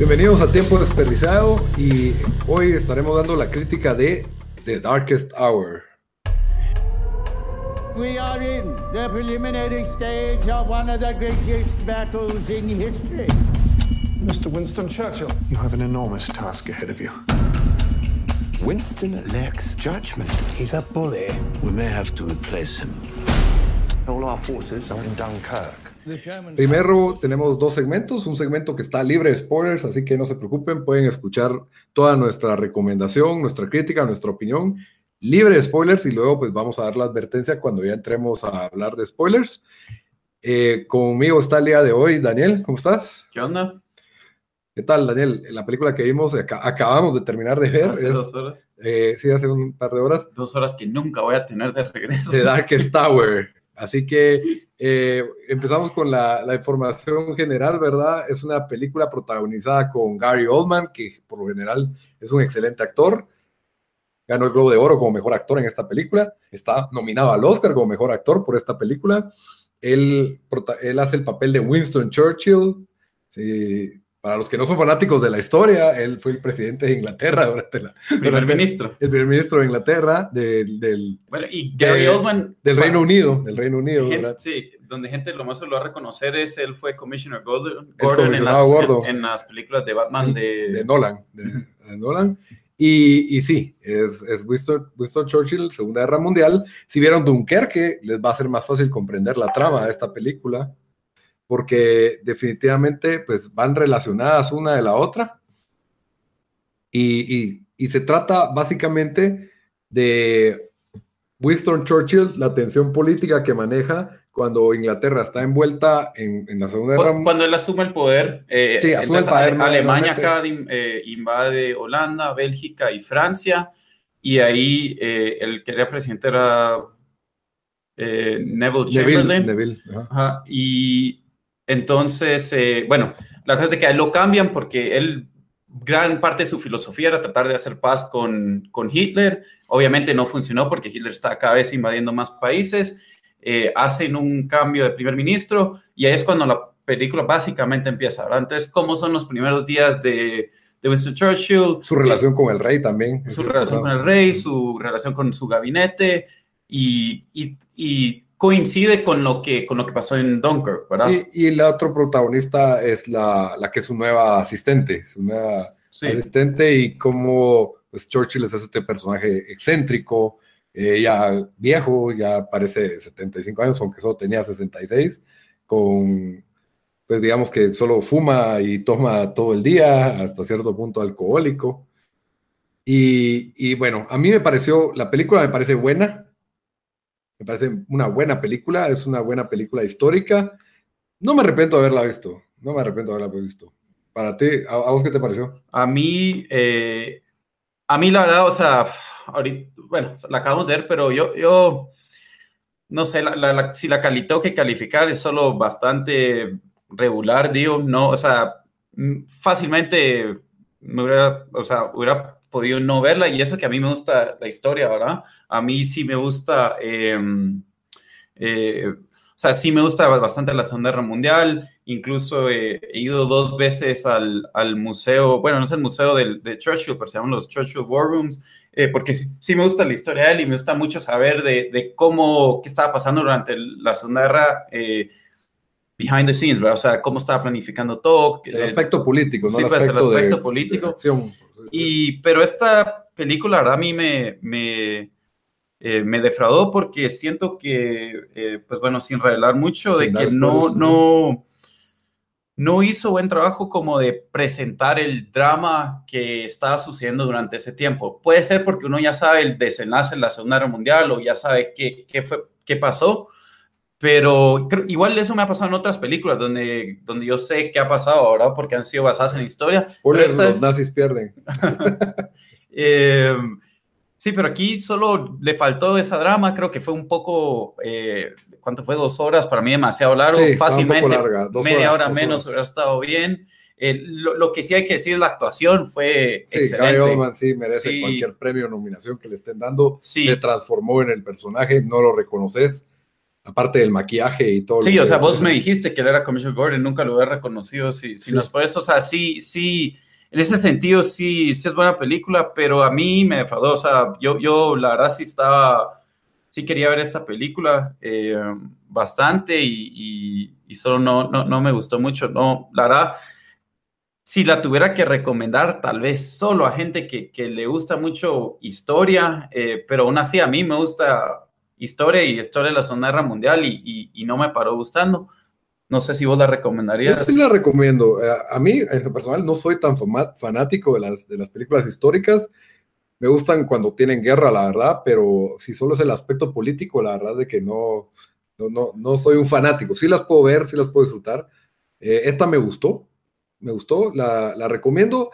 Bienvenidos a Tiempo Desperdiciado y hoy estaremos dando la crítica de The Darkest Hour. We are in the preliminary stage of one of the greatest battles in history. Mr. Winston Churchill, you have an enormous task ahead of you. Winston lacks judgment. He's a bully. We may have to replace him. All our forces are in Dunkirk. Primero tenemos dos segmentos, un segmento que está libre de spoilers, así que no se preocupen, pueden escuchar toda nuestra recomendación, nuestra crítica, nuestra opinión, libre de spoilers y luego pues vamos a dar la advertencia cuando ya entremos a hablar de spoilers. Eh, conmigo está el día de hoy Daniel, ¿cómo estás? ¿Qué onda? ¿Qué tal, Daniel? La película que vimos, ac- acabamos de terminar de ver, Hace es, dos horas. eh, sí, hace un par de horas, Dos horas que nunca voy a tener de regreso. The Darkest Tower. Así que eh, empezamos con la, información general, ¿verdad? Es una película protagonizada con Gary Oldman, que por lo general es un excelente actor. Ganó el Globo de Oro como mejor actor en esta película. Está nominado al Oscar como mejor actor por esta película. Él, él hace el papel de Winston Churchill. Sí, para los que no son fanáticos de la historia, él fue el presidente de Inglaterra durante la, Primer durante- ministro. el primer ministro de Inglaterra, del, del, Bueno, y Gary de- Oldman. del bueno, Reino Unido, del Reino Unido. sí, donde gente lo más se lo va a reconocer es él fue Commissioner Gordon, en, las, comisionado Gordon. en- en las películas de Batman de, de Nolan, de, de Nolan. Y, y sí, es, es Winston, Winston Churchill, Segunda Guerra Mundial. Si vieron Dunkerque, les va a ser más fácil comprender la trama de esta película, porque definitivamente pues, van relacionadas una de la otra. Y, y- y se trata básicamente de Winston Churchill, la tensión política que maneja cuando Inglaterra está envuelta en, en la Segunda Guerra Mundial. Cuando él asume el poder, eh, Sí, asume el poder, Alemania acá eh, invade Holanda, Bélgica y Francia, y ahí eh, el que era presidente era eh, Neville Neville, Chamberlain. Neville, ajá. Ajá, y entonces, eh, bueno, la cosa es de que a él lo cambian porque él, gran parte de su filosofía era tratar de hacer paz con, con Hitler. Obviamente no funcionó porque Hitler está cada vez invadiendo más países. Eh, hacen un cambio de primer ministro y ahí es cuando la película básicamente empieza, ¿verdad? Entonces, ¿cómo son los primeros días de, de Winston Churchill? Su relación con el rey también. su relación con el rey, su relación con su gabinete y, y- y coincide con lo, que, con lo que pasó en Dunkirk, ¿verdad? Sí, y el otro protagonista es la, la que es su nueva asistente, su nueva Sí. asistente y como pues, Churchill es este personaje excéntrico, eh, ya viejo, ya parece 75 años, aunque solo tenía 66, con, pues digamos que solo fuma y toma todo el día, hasta cierto punto alcohólico. Y, y bueno, a mí me pareció, la película me parece buena, me parece una buena película, es una buena película histórica. No me arrepiento de haberla visto, no me arrepiento de haberla visto. Para ti, ¿a, a vos qué te pareció? A mí, eh, a mí la verdad, o sea, ahorita, bueno, la acabamos de ver, pero yo, yo no sé, la, la- la- si la cali tengo que calificar es solo bastante regular, digo, no, o sea, mm, fácilmente me hubiera, o sea, hubiera podido no verla y eso que a mí me gusta la historia, ¿verdad? A mí sí me gusta, eh, eh, o sea, sí me gusta bastante la Segunda Guerra Mundial, incluso eh, he ido dos veces al, al museo, bueno, no es el museo del, de Churchill, pero se llaman los Churchill War Rooms, eh, porque sí, sí me gusta la historia de él y me gusta mucho saber de, de cómo, qué estaba pasando durante la Segunda Guerra, eh, behind the scenes, ¿verdad? O sea, cómo estaba planificando todo. El aspecto político, no sí, el pues, el aspecto, de- aspecto político. de acción. Y, pero esta película, la verdad, a mí me, me, eh, me defraudó porque siento que, eh, pues bueno, sin revelar mucho, Sin de que no, no, no hizo buen trabajo como de presentar el drama que estaba sucediendo durante ese tiempo. Puede ser porque uno ya sabe el desenlace en la Segunda Guerra Mundial o ya sabe qué, qué, fue, qué pasó, pero igual eso me ha pasado en otras películas donde, donde yo sé qué ha pasado ahora porque han sido basadas en historia. Pero los nazis pierden. eh, Sí, pero aquí solo le faltó esa drama, creo que fue un poco, eh, ¿cuánto fue? Dos horas, para mí demasiado largo, Sí, está un fácilmente, poco larga, dos media horas, hora dos menos hubiera estado bien. Eh, lo, lo que sí hay que decir, la actuación fue Sí, Gary excelente. Oldman sí merece Sí. cualquier premio o nominación que le estén dando. Sí. Se transformó en el personaje, no lo reconoces. Aparte del maquillaje y todo. Sí, o sea, vos me dijiste que él era Commissioner Gordon, nunca lo hubiera reconocido, si, si Sí. no es por eso, o sea, sí, sí, en ese sentido sí, sí es buena película, pero a mí me defraudó, o sea, yo, yo la verdad sí estaba, sí quería ver esta película eh, bastante y, y- y solo no, no, no me gustó mucho, no, la verdad, si la tuviera que recomendar, tal vez solo a gente que, que le gusta mucho historia, eh, pero aún así a mí me gusta historia y historia de la Guerra Mundial y, y- y no me paró gustando. No sé si vos la Yo recomendarías. sí la recomiendo. Eh, A mí, en lo personal, no soy tan fanático de las, de las películas históricas. Me gustan cuando tienen guerra, la verdad, pero si solo es el aspecto político, la verdad es de que no, no, no, no soy un fanático. Sí las puedo ver, sí las puedo disfrutar. Eh, esta me gustó, me gustó, la, la recomiendo.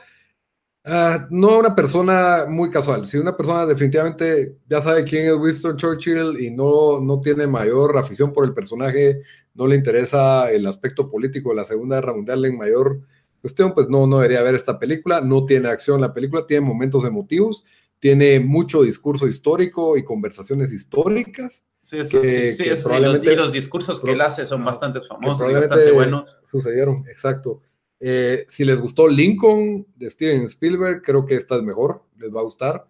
Ah, no una persona muy casual, si una persona definitivamente ya sabe quién es Winston Churchill y no, no tiene mayor afición por el personaje, no le interesa el aspecto político de la Segunda Guerra Mundial en mayor cuestión, pues no, no debería ver esta película. No tiene acción la película, tiene momentos emotivos, tiene mucho discurso histórico y conversaciones históricas Sí, eso- que- sí, sí, que eso sí, probablemente- los- y los discursos que él hace son bastante famosos y bastante buenos. sucedieron, exacto. Eh, si les gustó Lincoln de Steven Spielberg, creo que esta es mejor, les va a gustar,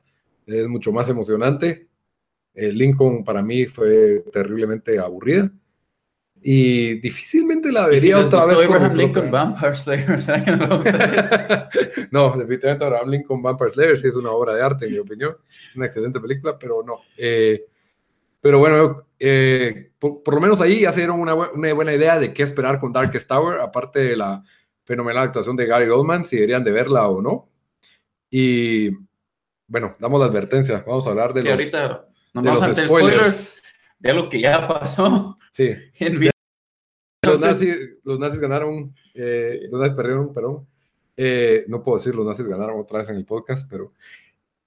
es mucho más emocionante. Eh, Lincoln para mí fue terriblemente aburrida y difícilmente la si vería les otra vez. Abraham Lincoln Vampire Slayer, ¿será que no no, definitivamente Abraham Lincoln Vampire Slayer sí es una obra de arte, en mi opinión. Es una excelente película, pero no. Eh, pero bueno, eh, por, por lo menos ahí ya se dieron una, una buena idea de qué esperar con Darkest Tower, aparte de la fenomenal actuación de Gary Oldman, si deberían de verla o no. Y bueno, damos la advertencia. Vamos a hablar de Sí, los. ahorita de los spoilers. spoilers de algo que ya pasó Sí, en los nazis, los nazis ganaron, eh, los nazis perdieron, perdón. Eh, no puedo decir los nazis ganaron otra vez en el podcast, pero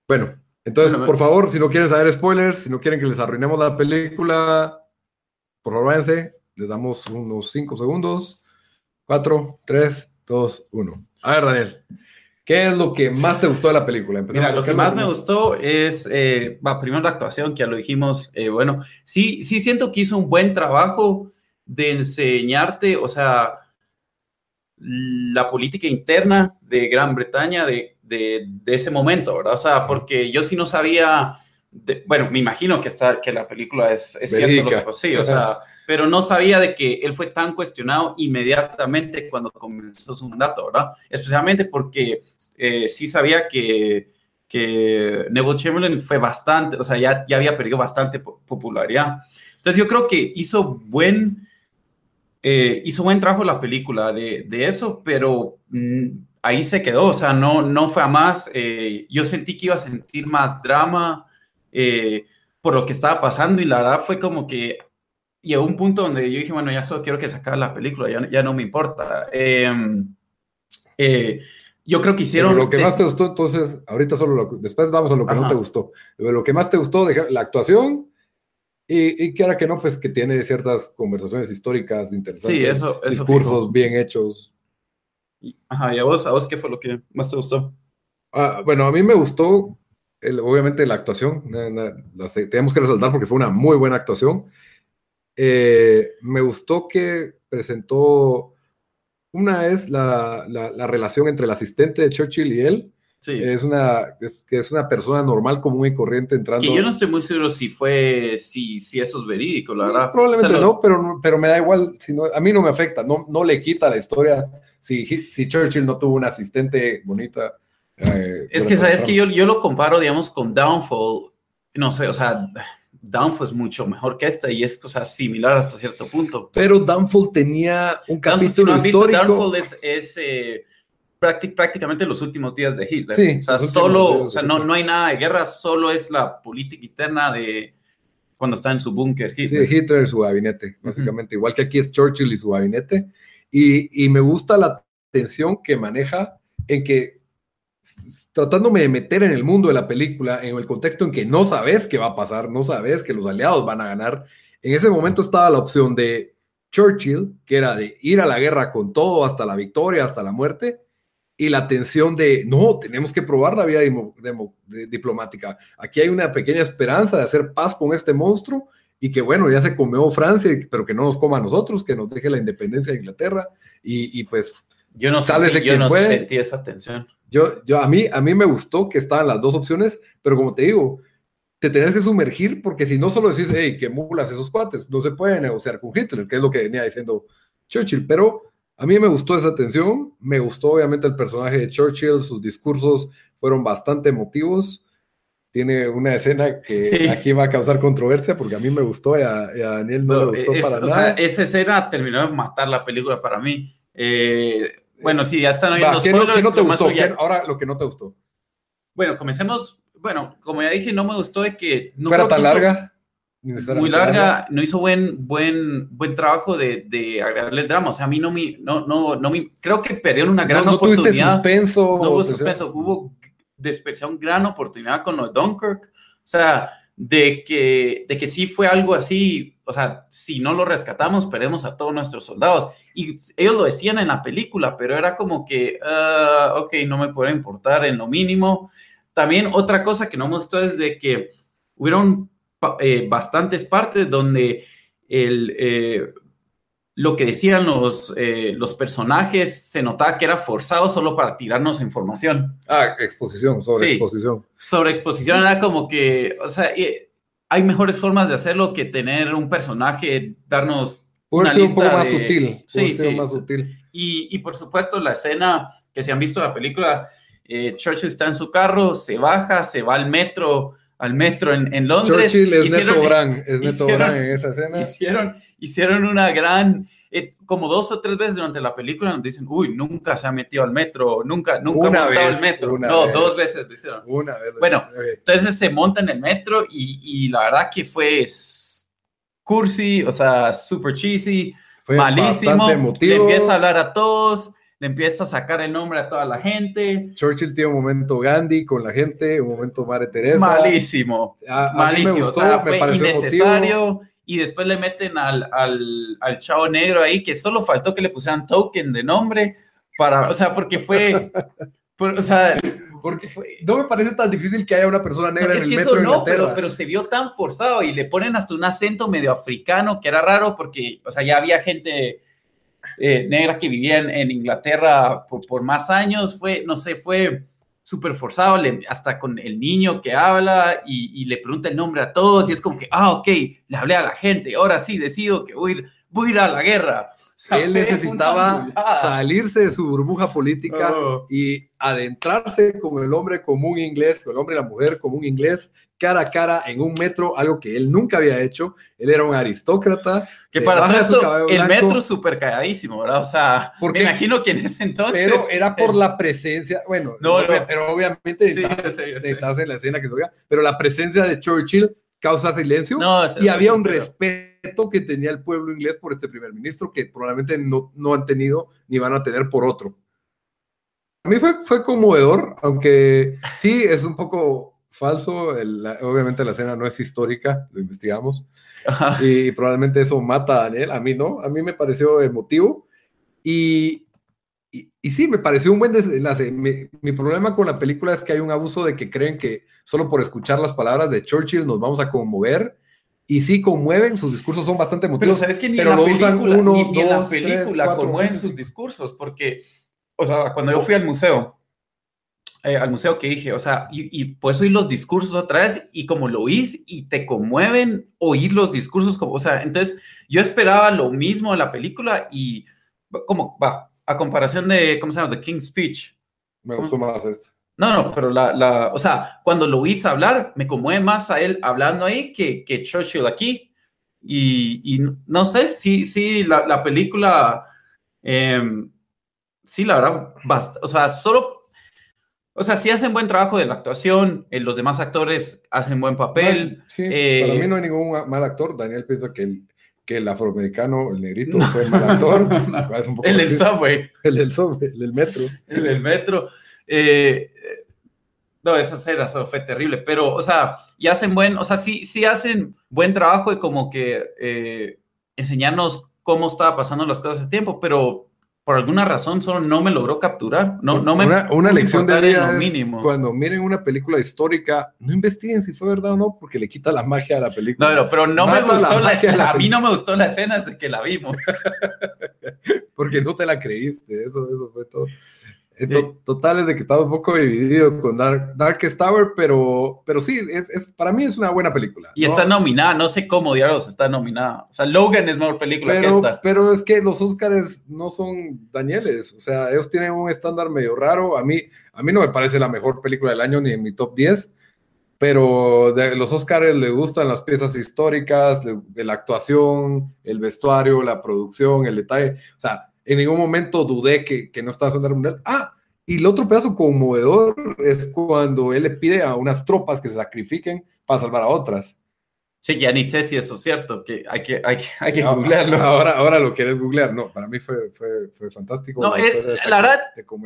bueno. Entonces, Bueno, por favor, si no quieren saber spoilers, si no quieren que les arruinemos la película, por favor, váyanse. Les damos unos 5 segundos. 4, 3, 2, 1. A ver, Daniel, ¿qué es lo que más te gustó de la película? Mira, lo que más me gustó es, eh, va, primero la actuación, que ya lo dijimos, eh, bueno, sí, sí siento que hizo un buen trabajo de enseñarte, o sea, la política interna de Gran Bretaña de, de, de ese momento, ¿verdad? O sea, porque yo sí no sabía, de- bueno, me imagino que, está, que la película es, es cierto lo que pasó, sí, o sea, pero no sabía de que él fue tan cuestionado inmediatamente cuando comenzó su mandato, ¿verdad? Especialmente porque eh, sí sabía que, que Neville Chamberlain fue bastante, o sea, ya, ya había perdido bastante po- popularidad. Entonces yo creo que hizo buen, eh, hizo buen trabajo la película de, de eso, pero mm, ahí se quedó, o sea, no, no fue a más. eh, yo sentí que iba a sentir más drama eh, por lo que estaba pasando y la verdad fue como que llegó un punto donde yo dije, bueno, ya solo quiero que se acabe la película, ya, ya no me importa. Eh, eh, yo creo que hicieron... Pero lo que más te gustó, entonces, ahorita solo lo, después vamos a lo que no Ajá. te gustó. Pero lo que más te gustó, deja- la actuación y, y que ahora que no, pues que tiene ciertas conversaciones históricas interesantes, Sí, eso, eso discursos fijo. bien hechos. Ajá, ¿y a vos, a vos qué fue lo que más te gustó? Ah, bueno, a mí me gustó, el- obviamente, la actuación. na- la sé- tenemos que resaltar porque fue una muy buena actuación. Eh, me gustó que presentó una es la, la- la relación entre el asistente de Churchill y él. Sí. Es una, es, que es una persona normal, común y corriente entrando. que yo no estoy muy seguro si fue, si, si eso es verídico, la verdad. Probablemente O sea, no, pero, pero me da igual. Si no, a mí no me afecta, no, no le quita la historia si, si Churchill no tuvo una asistente bonita. eh, Es que, ¿sabes que yo, yo lo comparo, digamos, con Downfall, no sé, o sea, Downfall es mucho mejor que esta y es, o sea, similar hasta cierto punto. Pero Downfall tenía un Downfall, si capítulo no visto, histórico. Downfall es, es, eh, prácti- prácticamente los últimos días de Hitler. Sí, o sea, solo, o sea, no, Hitler. no hay nada de guerra, solo es la política interna de cuando está en su búnker Sí, Hitler. Hitler y su gabinete, básicamente. Igual que aquí es Churchill y su gabinete. Y, y me gusta la tensión que maneja en que, tratándome de meter en el mundo de la película, en el contexto en que no sabes qué va a pasar, no sabes que los aliados van a ganar. En ese momento estaba la opción de Churchill, que era de ir a la guerra con todo hasta la victoria, hasta la muerte, y la tensión de, no, tenemos que probar la vía diplomática. Aquí hay una pequeña esperanza de hacer paz con este monstruo y que bueno, ya se comió Francia, pero que no nos coma a nosotros, que nos deje la independencia de Inglaterra y, y pues Yo no, sentí, yo no puede. sentí esa tensión. Yo, yo a mí, a mí me gustó que estaban las dos opciones, pero como te digo, te tenés que sumergir porque si no solo decís, hey, qué mulas esos cuates, no se puede negociar con Hitler, que es lo que venía diciendo Churchill, pero a mí me gustó esa tensión, me gustó obviamente el personaje de Churchill, sus discursos fueron bastante emotivos. Tiene una escena que Sí. aquí va a causar controversia porque a mí me gustó y a, y a Daniel no, No, le gustó es- para nada. sea, esa escena terminó de matar la película para mí. Eh, bueno, sí, ya están Va, oyendo ¿qué, no, qué no te gustó? ya- ¿Qué- ahora lo que no te gustó. Bueno, comencemos. Bueno, como ya dije, no me gustó de que no ¿Fuera tan larga? muy larga, no hizo buen, buen, buen trabajo de, de agregarle el drama. O sea, a mí no me, no, no, no me, creo que perdieron una gran no, no tuviste oportunidad. suspenso. no hubo suspenso, hubo dispersión, gran oportunidad con lo de Dunkirk. O sea, de que, de que sí fue algo así, o sea, si no lo rescatamos, perdemos a todos nuestros soldados. Y ellos lo decían en la película, pero era como que, ah, ok, no me puede importar en lo mínimo. También otra cosa que no gustó es de que hubieron eh, bastantes partes donde el, eh, lo que decían los, eh, los personajes se notaba que era forzado solo para tirarnos información. Ah, exposición, sobre Sí. exposición. Sobre exposición era como que, o sea, eh, hay mejores formas de hacerlo que tener un personaje, darnos Puede una ser un poco más de- sutil. Sí, sí. más sutil. Y, y por supuesto la escena que se han visto en la película, eh, Churchill está en su carro, se baja, se va al metro, al metro en, en Londres. Churchill es Hicieron- Neto Brand, es Neto hicieron- Brand en esa escena. Hicieron, hicieron una gran, eh, como dos o tres veces durante la película nos dicen, uy, nunca se ha metido al metro, nunca, nunca Una ha montado vez, al metro. una no, vez. dos veces lo hicieron. Una vez. Bueno, ok. Entonces se monta en el metro y, y la verdad que fue cursi, o sea, super cheesy, Fue malísimo. Le empieza a hablar a todos, le empieza a sacar el nombre a toda la gente. Churchill tiene un momento Gandhi con la gente, un momento Madre Teresa. Malísimo, A, a mí malísimo. me gustó, o sea, me fue pareció innecesario. Y después le meten al, al, al chavo negro ahí, que solo faltó que le pusieran token de nombre para, o sea, porque fue, por- o sea, Porque no me parece tan difícil que haya una persona negra en el metro eso de no, Inglaterra. pero, pero se vio tan forzado y le ponen hasta un acento medio africano que era raro porque, o sea, ya había gente eh, negra que vivía en, Inglaterra por, más años, fue, no sé, fue súper forzado, le- hasta con el niño que habla y, le pregunta el nombre a todos y es como que, ah, ok, le hablé a la gente, ahora sí decido que voy, voy a ir a la guerra. Él necesitaba salirse de su burbuja política Oh. y adentrarse con el hombre común inglés, con el hombre y la mujer común inglés, cara a cara en un metro, algo que él nunca había hecho. Él era un aristócrata. Que para todo su esto, cabello el metro súper calladísimo, ¿verdad? O sea, Porque- me imagino que en ese entonces... Pero era por la presencia, bueno, No, no. pero obviamente Sí, necesitas, yo sé, necesitas en la escena que se pero la presencia de Churchill causa silencio No, y había un pero- respeto que tenía el pueblo inglés por este primer ministro que probablemente no, no han tenido ni van a tener por otro. A mí fue, fue conmovedor, aunque sí es un poco falso, el- la- obviamente la escena no es histórica, lo investigamos, Ajá. y probablemente eso mata a Daniel, a mí no, a mí me pareció emotivo y, y, y sí, me pareció un buen desenlace. Mi, mi problema con la película es que hay un abuso de que creen que solo por escuchar las palabras de Churchill nos vamos a conmover y sí conmueven, sus discursos son bastante Pero emotivos. sabes que ni pero en la película, uno, ni, ni en la dos, tres, película conmueven sus discursos, porque, o sea, cuando yo fui al museo, eh, al museo que dije, o sea, y, y puedes oír los discursos otra vez y como lo oís y te conmueven oír los discursos, como, o sea, entonces yo esperaba lo mismo en la película y como, va, a comparación de, ¿cómo se llama? The King's Speech. Me gustó más esto. No, no, pero la, la, o sea, cuando lo oís hablar, me conmueve más a él hablando ahí que, que Churchill aquí. Y, y no sé, sí, sí, la, la película, em, sí, la verdad, basta, o sea, solo, o sea, sí hacen buen trabajo de la actuación, eh, los demás actores hacen buen papel. Sí, eh, para mí no hay ningún mal actor. Daniel piensa que el, que el afroamericano, el negrito, fue mal actor. Es un poco el del subway. El del subway, el del metro. el metro. Eh, no, esa eso fue terrible, pero, o sea, y hacen buen, o sea, sí, sí hacen buen trabajo de como que eh, enseñarnos cómo estaba pasando las cosas de tiempo, pero por alguna razón solo no me logró capturar, no, no me una, una lección de vida es mínimo. cuando miren una película histórica, no investiguen si fue verdad o no, porque le quita la magia a la película. No, pero no me Mata gustó la, la a mí no me gustó la escena desde que la vimos. Porque no te la creíste, eso, eso fue todo. Eh, to- Total es de que estaba un poco dividido con Dark, Darkest Tower, pero, pero sí, es, es- para mí es una buena película. Y ¿no? está nominada, no sé cómo diablos está nominada. O sea, Logan es mejor película que pero, esta. pero es que los Oscars no son Danieles, o sea, ellos tienen un estándar medio raro. A mí, a mí no me parece la mejor película del año ni en mi top 10, pero de los Oscars les gustan las piezas históricas, de la actuación, el vestuario, la producción, el detalle. O sea, en ningún momento dudé que, que no estaba en mundial. Ah, y el otro pedazo conmovedor es cuando él le pide a unas tropas que se sacrifiquen para salvar a otras. Sí, ya ni sé si eso es cierto, que hay que, hay que, hay que Ah, googlearlo. Ahora, ahora lo quieres googlear. No, para mí fue, fue, fue fantástico. No, es- historia esa la verdad.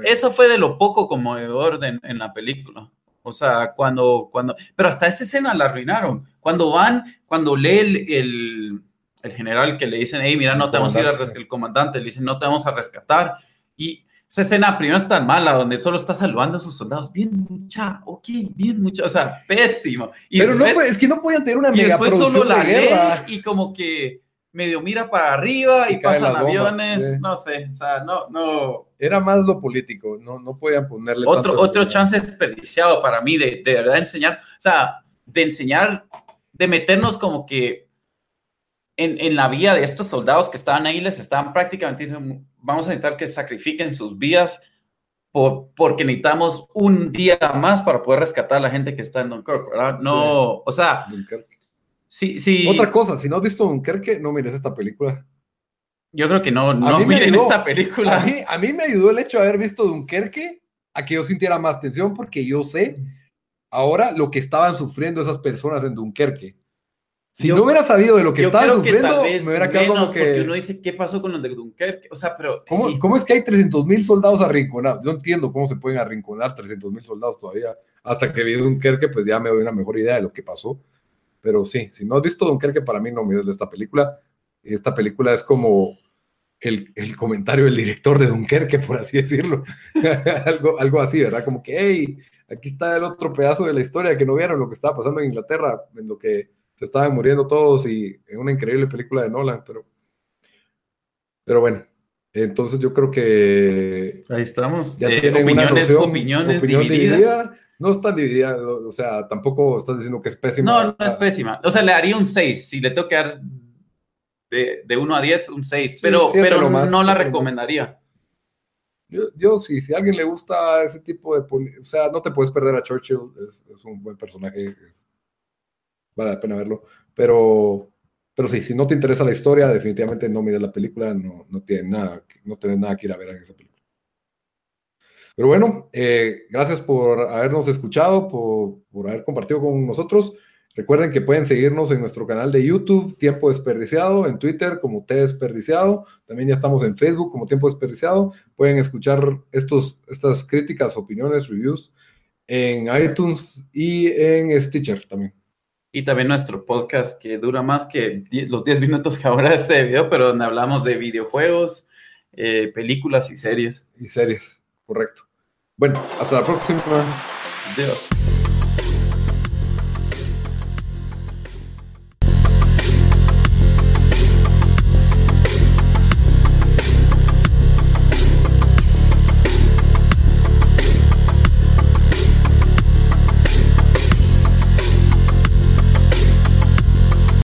Eso fue de lo poco conmovedor de- en la película. O sea, cuando, cuando, pero hasta esa escena la arruinaron. Cuando van, cuando lee el, el, el general que le dicen, hey, mira, no El te vamos a ir a rescatar, el comandante le dicen, no te vamos a rescatar. Y esa escena primero es tan mala, donde solo está salvando a sus soldados. Bien, mucha, ok, bien, mucha, o sea, pésimo. Y Pero no, después- puede- es que no podían tener una y mega después solo la de guerra. y como que medio mira para arriba y, Y pasan bombas, aviones, sí. no sé, o sea, no, no, Era más lo político, no, no podían ponerle otro, otro chance desperdiciado para mí de, de verdad enseñar, o sea, de enseñar, de meternos como que en, en la vida de estos soldados que estaban ahí, les estaban prácticamente diciendo, vamos a necesitar que sacrifiquen sus vidas por, porque necesitamos un día más para poder rescatar a la gente que está en Dunkirk, ¿verdad? No, o sea, Dunkerque. sí, sí. Otra cosa, si no has visto Dunkerque, no mires esta película. Yo creo que no, no miren ayudó. esta película. A mí, a mí me ayudó el hecho de haber visto Dunkerque a que yo sintiera más tensión porque yo sé ahora lo que estaban sufriendo esas personas en Dunkerque. Si Yo- no hubiera sabido de lo que que sufriendo, vez me hubiera quedado menos como porque que... uno dice, ¿qué pasó con los de Dunkerque? O sea, pero ¿Cómo, sí. cómo es que hay 300 mil soldados arrinconados? Yo entiendo cómo se pueden arrinconar 300 mil soldados todavía. Hasta que vi Dunkerque, pues ya me doy una mejor idea de lo que pasó. Pero sí, si no has visto Dunkerque, para mí no mires esta película. Esta película es como el, el comentario del director de Dunkerque, por así decirlo. algo, algo así, ¿verdad? Como que, hey, aquí está el otro pedazo de la historia que no vieron lo que estaba pasando en Inglaterra, en lo que se estaban muriendo todos y en una increíble película de Nolan, pero, pero bueno, entonces yo creo que Ahí estamos. ya Eh, tienen una opiniones, noción, opiniones opinión divididas. dividida. No es tan dividida, o sea, tampoco estás diciendo que es pésima. No, no es pésima. O sea, le daría un 6. Si le tengo que dar de, de 1 a 10, un 6. pero no la recomendaría. Yo, yo sí, si a alguien le gusta ese tipo de... O sea, no te puedes perder a Churchill, es, es un buen personaje, es- vale la pena verlo, pero, pero sí, si no te interesa la historia, definitivamente no mires la película, no, no, tiene nada, no tienes nada que ir a ver en esa película. Pero bueno, eh, gracias por habernos escuchado, por, por haber compartido con nosotros. Recuerden que pueden seguirnos en nuestro canal de YouTube, Tiempo Desperdiciado, en Twitter como T Desperdiciado. También ya estamos en Facebook como Tiempo Desperdiciado. Pueden escuchar estos, estas críticas, opiniones, reviews en iTunes y en Stitcher también. Y también nuestro podcast que dura más que los 10 minutos que ahora este video, pero donde hablamos de videojuegos, eh, películas y series. Y series, correcto. Bueno, hasta la próxima. Adiós.